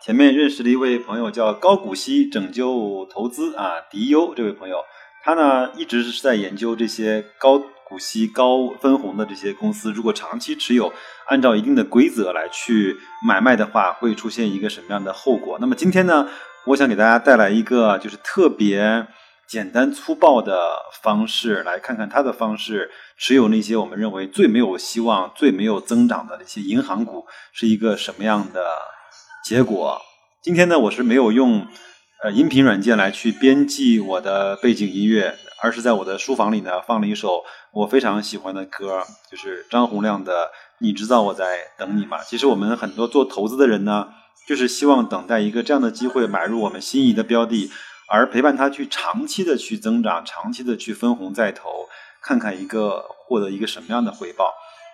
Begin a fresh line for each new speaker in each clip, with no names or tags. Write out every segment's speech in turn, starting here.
前面认识了一位朋友，叫高股息拯救投资啊，迪优这位朋友。他呢一直是在研究这些高股息、高分红的这些公司，如果长期持有，按照一定的规则来去买卖的话，会出现一个什么样的后果？那么今天呢，我想给大家带来一个就是特别简单粗暴的方式，来看看他的方式持有那些我们认为最没有希望、最没有增长的那些银行股是一个什么样的结果。今天呢，我是没有用。呃，音频软件来去编辑我的背景音乐，而是在我的书房里呢放了一首我非常喜欢的歌，就是张洪亮的《你知道我在等你吗》。其实我们很多做投资的人呢，就是希望等待一个这样的机会买入我们心仪的标的，而陪伴它去长期的去增长，长期的去分红再投，看看一个获得一个什么样的回报。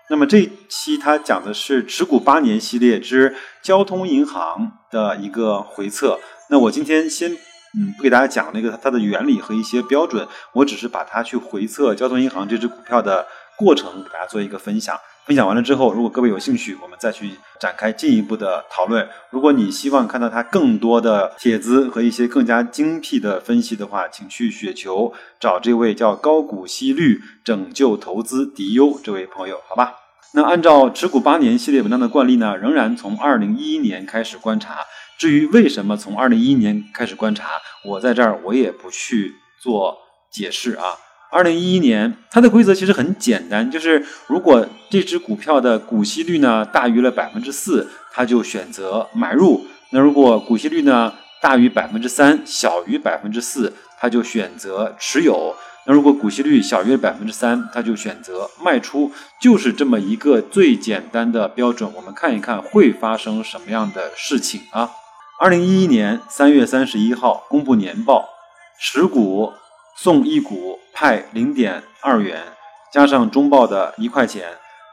那么这一期它讲的是持股八年系列之交通银行的一个回测。那我今天先嗯不给大家讲那个它的原理和一些标准，我只是把它去回测交通银行这只股票的过程给大家做一个分享。分享完了之后，如果各位有兴趣，我们再去展开进一步的讨论。如果你希望看到它更多的帖子和一些更加精辟的分析的话，请去雪球找这位叫高股息率拯救投资迪优这位朋友，好吧？那按照持股八年系列文章的惯例呢，仍然从二零一一年开始观察。至于为什么从二零一一年开始观察，我在这儿我也不去做解释啊。二零一一年它的规则其实很简单，就是如果这只股票的股息率呢大于了百分之四，它就选择买入；那如果股息率呢大于百分之三，小于百分之四，它就选择持有。那如果股息率小于百分之三，他就选择卖出，就是这么一个最简单的标准。我们看一看会发生什么样的事情啊？二零一一年三月三十一号公布年报，十股送一股派零点二元，加上中报的一块钱，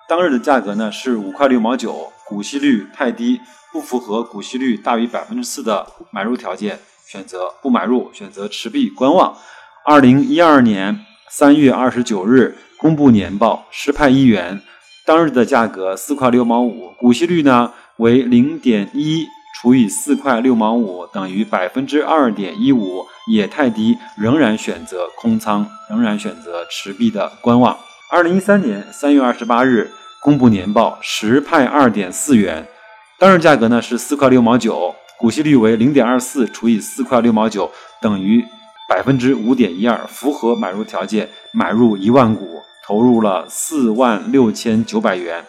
当日的价格呢是五块六毛九，股息率太低，不符合股息率大于百分之四的买入条件，选择不买入，选择持币观望。二零一二年三月二十九日公布年报，实派一元，当日的价格四块六毛五，股息率呢为零点一除以四块六毛五等于百分之二点一五，也太低，仍然选择空仓，仍然选择持币的观望。二零一三年三月二十八日公布年报，实派二点四元，当日价格呢是四块六毛九，股息率为零点二四除以四块六毛九等于。百分之五点一二，符合买入条件，买入一万股，投入了四万六千九百元。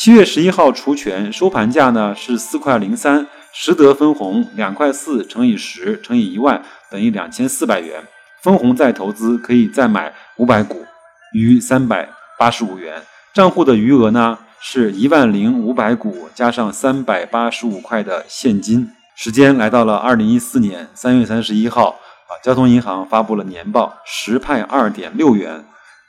七月十一号除权收盘价呢是四块零三，实得分红两块四乘以十乘以一万等于两千四百元，分红再投资可以再买五百股，余三百八十五元。账户的余额呢是一万零五百股加上三百八十五块的现金。时间来到了二零一四年三月三十一号。啊，交通银行发布了年报，实派二点六元，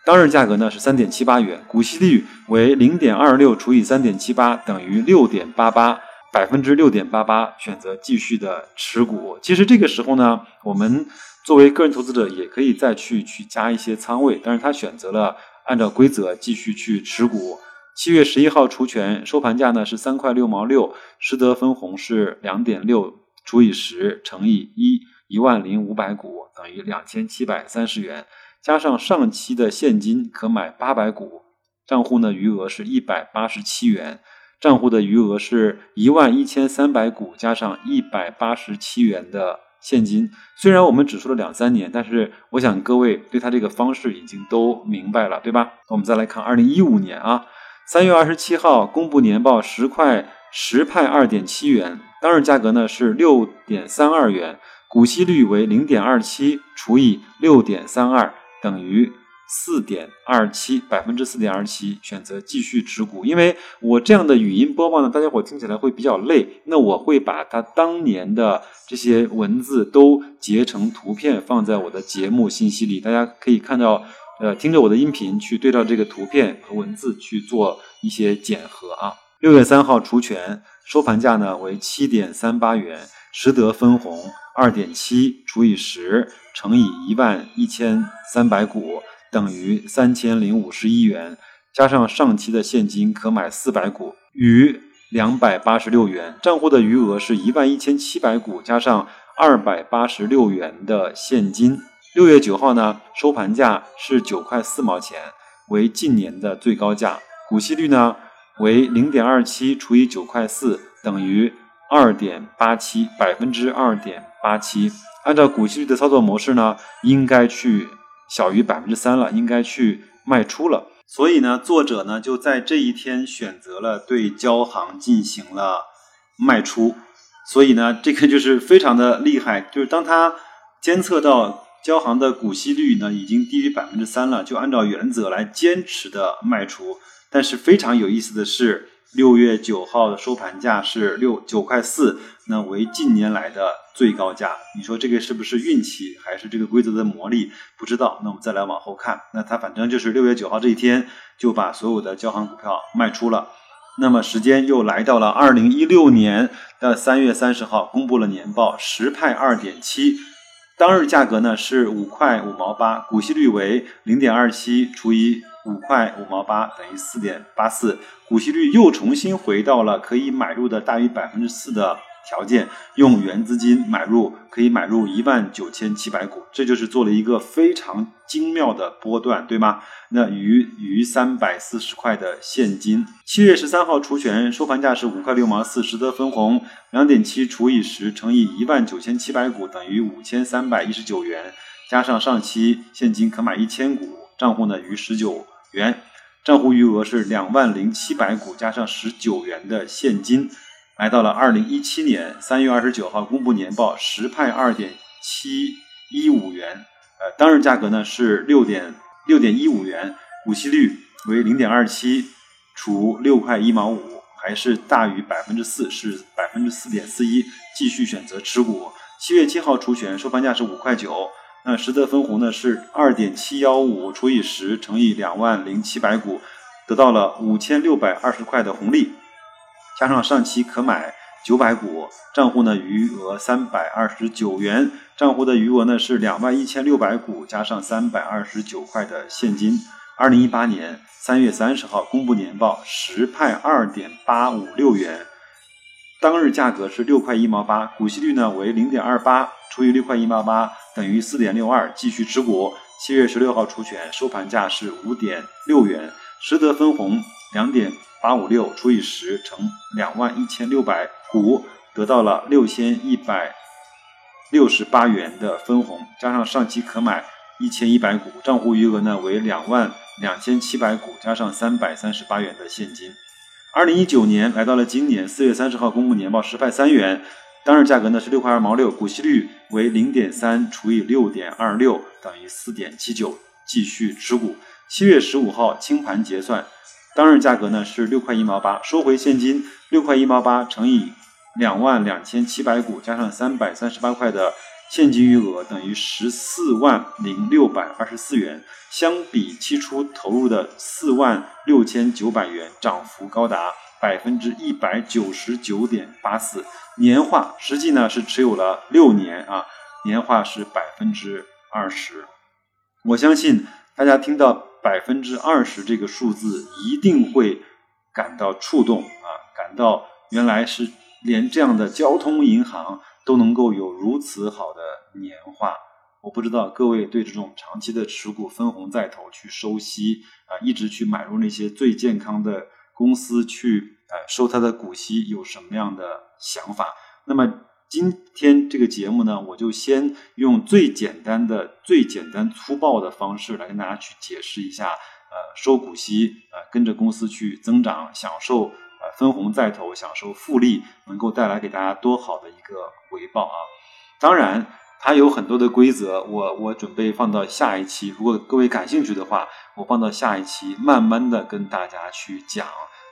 当日价格呢是三点七八元，股息率为零点二六除以三点七八等于六点八八，百分之六点八八，选择继续的持股。其实这个时候呢，我们作为个人投资者也可以再去去加一些仓位，但是他选择了按照规则继续去持股。七月十一号除权收盘价呢是三块六毛六，实得分红是两点六除以十乘以一。一万零五百股等于两千七百三十元，加上上期的现金可买八百股，账户呢余额是一百八十七元，账户的余额是一万一千三百股加上一百八十七元的现金。虽然我们只说了两三年，但是我想各位对他这个方式已经都明白了，对吧？我们再来看二零一五年啊，三月二十七号公布年报，十块十派二点七元，当日价格呢是六点三二元。股息率为零点二七除以六点三二等于四点二七，百分之四点二七，选择继续持股。因为我这样的语音播报呢，大家伙听起来会比较累，那我会把它当年的这些文字都截成图片放在我的节目信息里，大家可以看到，呃，听着我的音频去对照这个图片和文字去做一些检核啊。六月三号除权收盘价呢为七点三八元，实得分红二点七除以十乘以一万一千三百股等于三千零五十一元，加上上期的现金可买四百股，余两百八十六元。账户的余额是一万一千七百股，加上二百八十六元的现金。六月九号呢收盘价是九块四毛钱，为近年的最高价，股息率呢。为零点二七除以九块四等于二点八七，百分之二点八七。按照股息率的操作模式呢，应该去小于百分之三了，应该去卖出了。所以呢，作者呢就在这一天选择了对交行进行了卖出。所以呢，这个就是非常的厉害，就是当他监测到交行的股息率呢已经低于百分之三了，就按照原则来坚持的卖出。但是非常有意思的是，六月九号的收盘价是六九块四，那为近年来的最高价。你说这个是不是运气，还是这个规则的魔力？不知道。那我们再来往后看，那它反正就是六月九号这一天就把所有的交行股票卖出了。那么时间又来到了二零一六年的三月三十号，公布了年报，十派二点七，当日价格呢是五块五毛八，股息率为零点二七除以。五块五毛八等于四点八四，股息率又重新回到了可以买入的大于百分之四的条件，用原资金买入可以买入一万九千七百股，这就是做了一个非常精妙的波段，对吗？那余余三百四十块的现金，七月十三号除权收盘价是五块六毛四，实得分红两点七除以十乘以一万九千七百股等于五千三百一十九元，加上上期现金可买一千股，账户呢余十九。元账户余额是两万零七百股，加上十九元的现金，来到了二零一七年三月二十九号公布年报，实派二点七一五元，呃，当日价格呢是六点六点一五元，股息率为零点二七除六块一毛五，还是大于百分之四，是百分之四点四一，继续选择持股。七月七号除权收盘价是五块九。那实得分红呢是二点七幺五除以十乘以两万零七百股，得到了五千六百二十块的红利，加上上期可买九百股，账户呢余额三百二十九元，账户的余额呢是两万一千六百股，加上三百二十九块的现金。二零一八年三月三十号公布年报，实派二点八五六元，当日价格是六块一毛八，股息率呢为零点二八除以六块一毛八。等于四点六二，继续持股。七月十六号除权，收盘价是五点六元，实得分红两点八五六除以十乘两万一千六百股，得到了六千一百六十八元的分红，加上上期可买一千一百股，账户余额呢为两万两千七百股，加上三百三十八元的现金。二零一九年来到了今年四月三十号公布年报，实派三元。当日价格呢是六块二毛六，股息率为零点三除以六点二六等于四点七九，继续持股。七月十五号清盘结算，当日价格呢是六块一毛八，收回现金六块一毛八乘以两万两千七百股加上三百三十八块的现金余额等于十四万零六百二十四元，相比期初投入的四万六千九百元，涨幅高达。百分之一百九十九点八四，年化实际呢是持有了六年啊，年化是百分之二十。我相信大家听到百分之二十这个数字，一定会感到触动啊，感到原来是连这样的交通银行都能够有如此好的年化。我不知道各位对这种长期的持股分红再投去收息啊，一直去买入那些最健康的。公司去呃收他的股息有什么样的想法？那么今天这个节目呢，我就先用最简单的、最简单粗暴的方式来跟大家去解释一下，呃，收股息，呃，跟着公司去增长，享受呃分红再投，享受复利，能够带来给大家多好的一个回报啊！当然，它有很多的规则，我我准备放到下一期，如果各位感兴趣的话，我放到下一期慢慢的跟大家去讲。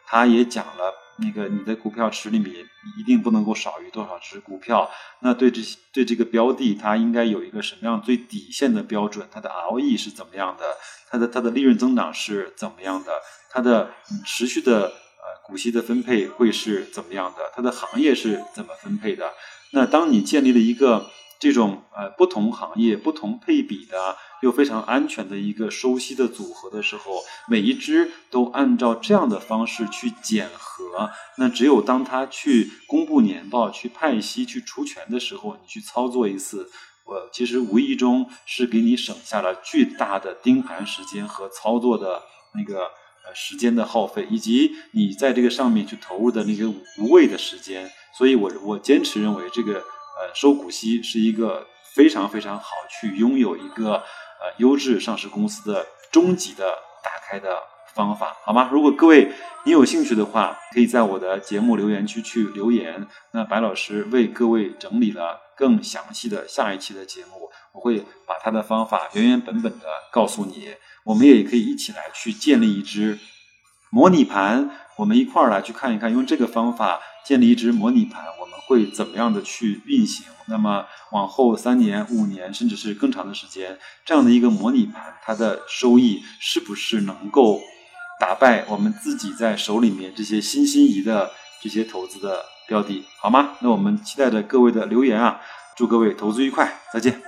他也讲了，那个你的股票池里面一定不能够少于多少只股票。那对这对这个标的，它应该有一个什么样最底线的标准？它的 ROE 是怎么样的？它的它的利润增长是怎么样的？它的持续的呃股息的分配会是怎么样的？它的行业是怎么分配的？那当你建立了一个这种呃不同行业不同配比的。又非常安全的一个收息的组合的时候，每一只都按照这样的方式去检核。那只有当他去公布年报、去派息、去除权的时候，你去操作一次，我其实无意中是给你省下了巨大的盯盘时间和操作的那个呃时间的耗费，以及你在这个上面去投入的那个无谓的时间。所以我我坚持认为，这个呃收股息是一个非常非常好去拥有一个。呃，优质上市公司的终极的打开的方法，好吗？如果各位你有兴趣的话，可以在我的节目留言区去留言。那白老师为各位整理了更详细的下一期的节目，我会把他的方法原原本本的告诉你。我们也可以一起来去建立一支模拟盘，我们一块儿来去看一看，用这个方法建立一只模拟盘，我们会怎么样的去运行？那么往后三年、五年，甚至是更长的时间，这样的一个模拟盘，它的收益是不是能够打败我们自己在手里面这些新心仪的这些投资的标的，好吗？那我们期待着各位的留言啊！祝各位投资愉快，再见。